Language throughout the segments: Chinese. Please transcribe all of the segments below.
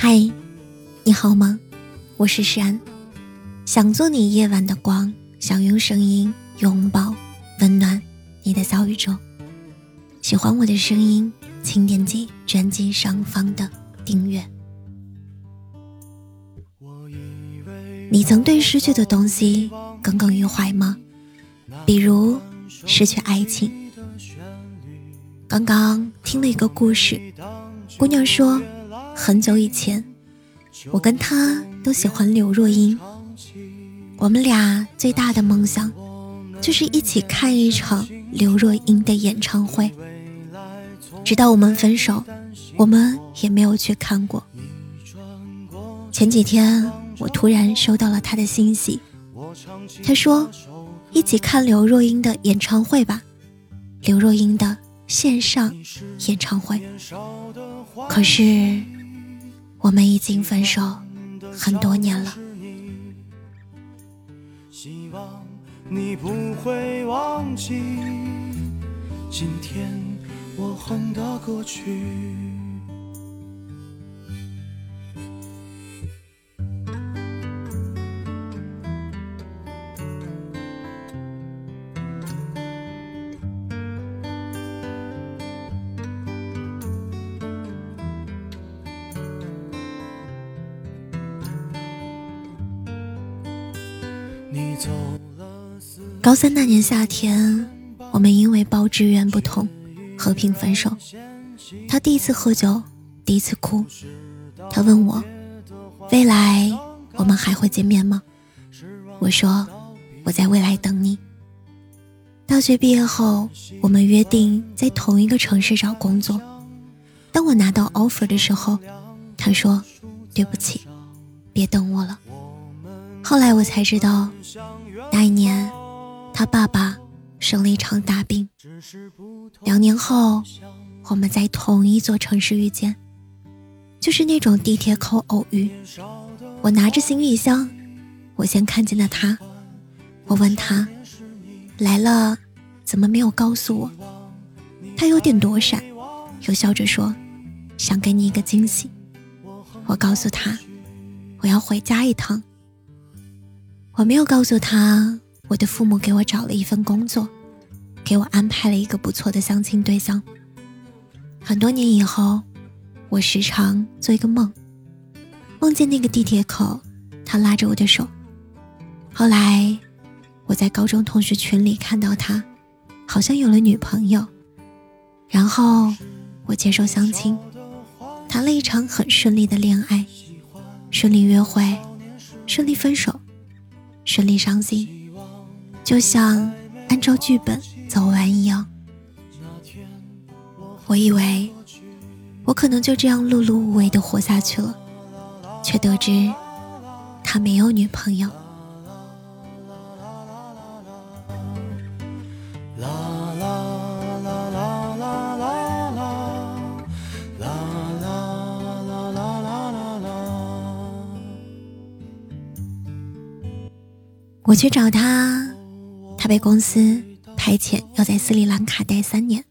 嗨，你好吗？我是山，想做你夜晚的光，想用声音拥抱温暖你的小宇宙。喜欢我的声音，请点击专辑上方的订阅。你曾对失去的东西耿耿于怀吗？比如失去爱情。刚刚听了一个故事，姑娘说。很久以前，我跟他都喜欢刘若英。我们俩最大的梦想就是一起看一场刘若英的演唱会。直到我们分手，我们也没有去看过。前几天，我突然收到了他的信息，他说：“一起看刘若英的演唱会吧，刘若英的线上演唱会。”可是。我们已经分手很多年了。今天我恨的过去。高三那年夏天，我们因为报志愿不同，和平分手。他第一次喝酒，第一次哭。他问我，未来我们还会见面吗？我说，我在未来等你。大学毕业后，我们约定在同一个城市找工作。当我拿到 offer 的时候，他说，对不起，别等我了。后来我才知道，那一年他爸爸生了一场大病。两年后，我们在同一座城市遇见，就是那种地铁口偶遇。我拿着行李箱，我先看见了他。我问他来了，怎么没有告诉我？他有点躲闪，又笑着说想给你一个惊喜。我告诉他我要回家一趟。我没有告诉他，我的父母给我找了一份工作，给我安排了一个不错的相亲对象。很多年以后，我时常做一个梦，梦见那个地铁口，他拉着我的手。后来，我在高中同学群里看到他，好像有了女朋友。然后，我接受相亲，谈了一场很顺利的恋爱，顺利约会，顺利分手。顺利伤心，就像按照剧本走完一样。我以为我可能就这样碌碌无为的活下去了，却得知他没有女朋友。我去找他，他被公司派遣要在斯里兰卡待三年。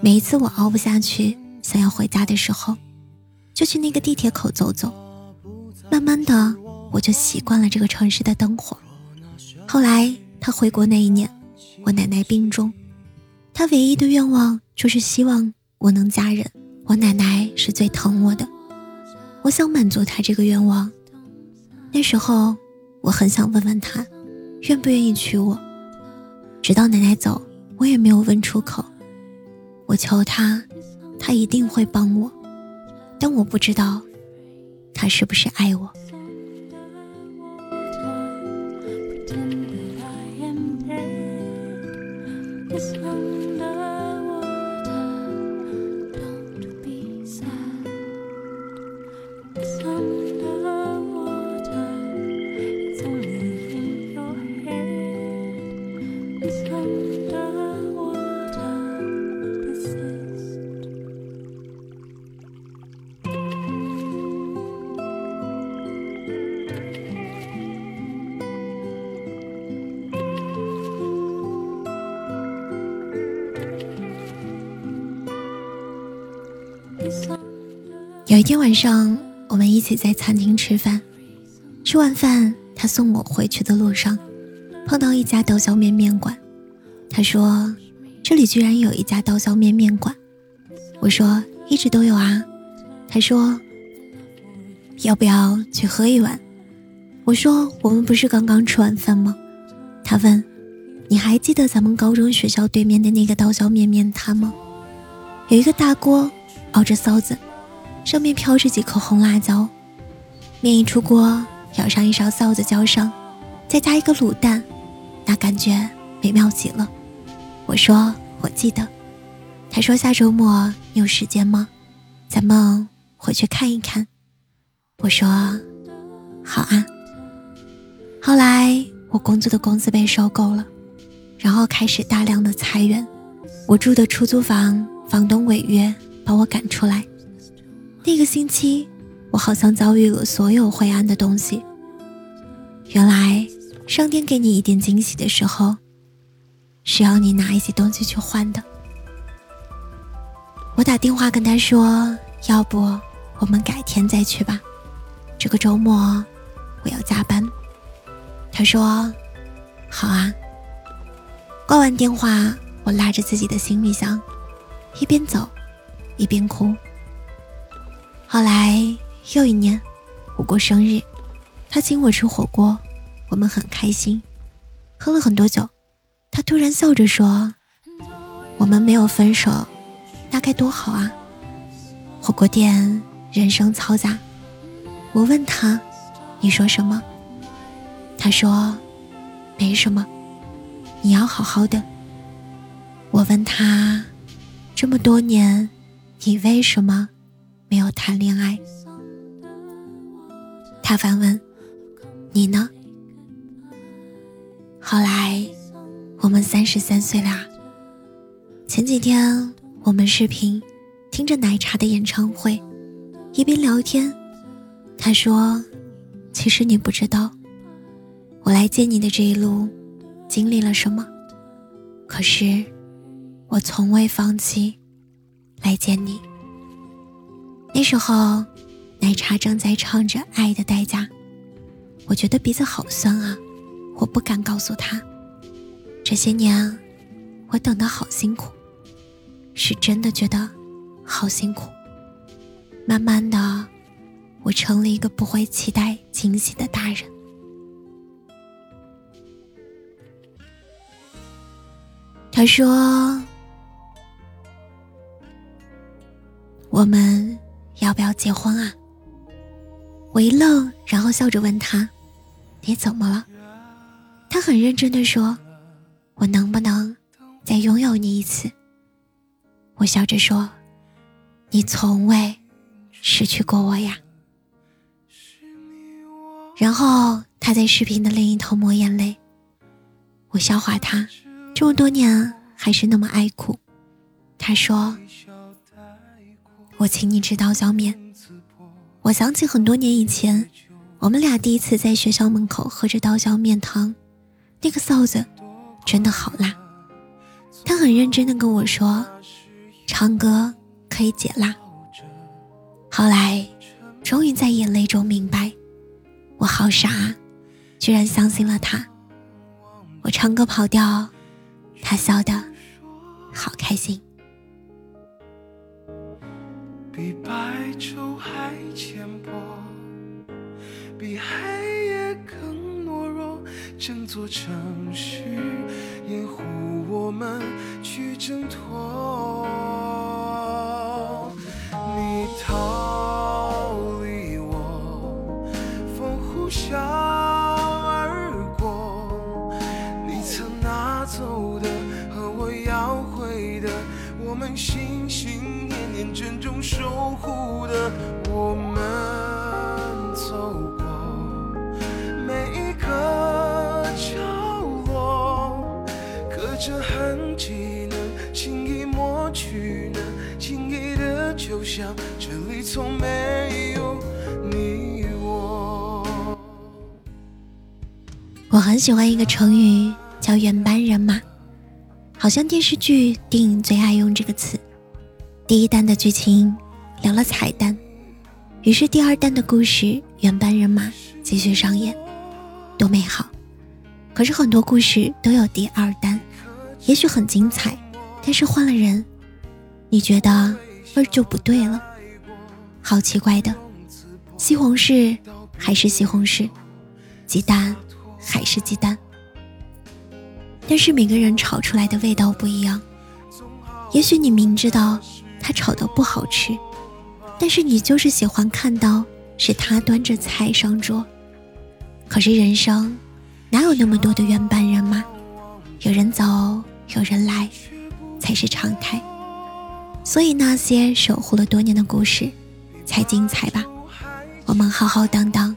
每一次我熬不下去，想要回家的时候，就去那个地铁口走走。慢慢的，我就习惯了这个城市的灯火。后来他回国那一年，我奶奶病重，他唯一的愿望就是希望我能嫁人。我奶奶是最疼我的，我想满足他这个愿望。那时候。我很想问问他，愿不愿意娶我。直到奶奶走，我也没有问出口。我求他，他一定会帮我，但我不知道，他是不是爱我。有一天晚上，我们一起在餐厅吃饭。吃完饭，他送我回去的路上，碰到一家刀削面面馆。他说：“这里居然有一家刀削面面馆。”我说：“一直都有啊。”他说：“要不要去喝一碗？”我说：“我们不是刚刚吃完饭吗？”他问：“你还记得咱们高中学校对面的那个刀削面面摊吗？有一个大锅，熬着臊子，上面飘着几颗红辣椒，面一出锅。”舀上一勺臊子浇上，再加一个卤蛋，那感觉美妙极了。我说我记得。他说下周末你有时间吗？咱们回去看一看。我说好啊。后来我工作的公司被收购了，然后开始大量的裁员。我住的出租房房东违约，把我赶出来。那个星期。我好像遭遇了所有灰暗的东西。原来，上天给你一点惊喜的时候，是要你拿一些东西去换的。我打电话跟他说：“要不我们改天再去吧，这个周末我要加班。”他说：“好啊。”挂完电话，我拉着自己的行李箱，一边走，一边哭。后来。又一年，我过生日，他请我吃火锅，我们很开心，喝了很多酒。他突然笑着说：“我们没有分手，那该多好啊！”火锅店人声嘈杂，我问他：“你说什么？”他说：“没什么，你要好好的。”我问他：“这么多年，你为什么没有谈恋爱？”他反问：“你呢？”后来，我们三十三岁啦。前几天我们视频，听着奶茶的演唱会，一边聊天。他说：“其实你不知道，我来见你的这一路，经历了什么。可是，我从未放弃来见你。那时候。”奶茶正在唱着《爱的代价》，我觉得鼻子好酸啊！我不敢告诉他，这些年我等的好辛苦，是真的觉得好辛苦。慢慢的，我成了一个不会期待惊喜的大人。他说：“我们要不要结婚啊？”我一愣，然后笑着问他：“你怎么了？”他很认真的说：“我能不能再拥有你一次？”我笑着说：“你从未失去过我呀。”然后他在视频的另一头抹眼泪。我笑话他，这么多年还是那么爱哭。他说：“我请你吃刀削面。”我想起很多年以前，我们俩第一次在学校门口喝着刀削面汤，那个臊子真的好辣。他很认真的跟我说，唱歌可以解辣。后来，终于在眼泪中明白，我好傻，居然相信了他。我唱歌跑调，他笑得好开心。比白昼还浅薄，比黑夜更懦弱。整座城市掩护我们去挣脱。你逃就像这里从没有你我。我很喜欢一个成语叫“原班人马”，好像电视剧、电影最爱用这个词。第一单的剧情。聊了彩蛋，于是第二单的故事原班人马继续上演，多美好！可是很多故事都有第二单，也许很精彩，但是换了人，你觉得味就不对了。好奇怪的，西红柿还是西红柿，鸡蛋还是鸡蛋，但是每个人炒出来的味道不一样。也许你明知道他炒的不好吃，但是你就是喜欢看到是他端着菜上桌。可是人生哪有那么多的原班人马？有人走，有人来，才是常态。所以那些守护了多年的故事才精彩吧。我们浩浩荡荡，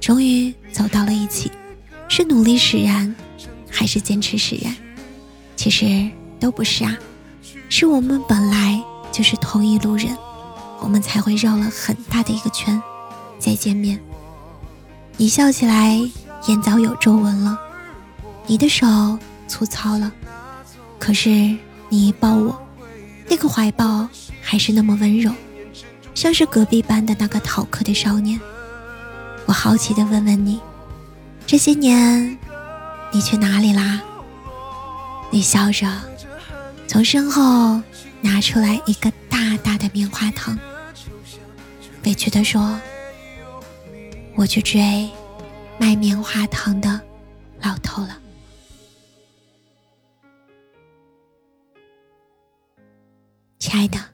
终于走到了一起，是努力使然，还是坚持使然？其实都不是啊。是我们本来就是同一路人，我们才会绕了很大的一个圈，再见面。你笑起来眼早有皱纹了，你的手粗糙了，可是你一抱我，那个怀抱还是那么温柔，像是隔壁班的那个逃课的少年。我好奇的问问你，这些年你去哪里啦？你笑着。从身后拿出来一个大大的棉花糖，委屈地说：“我去追卖棉花糖的老头了。”亲爱的。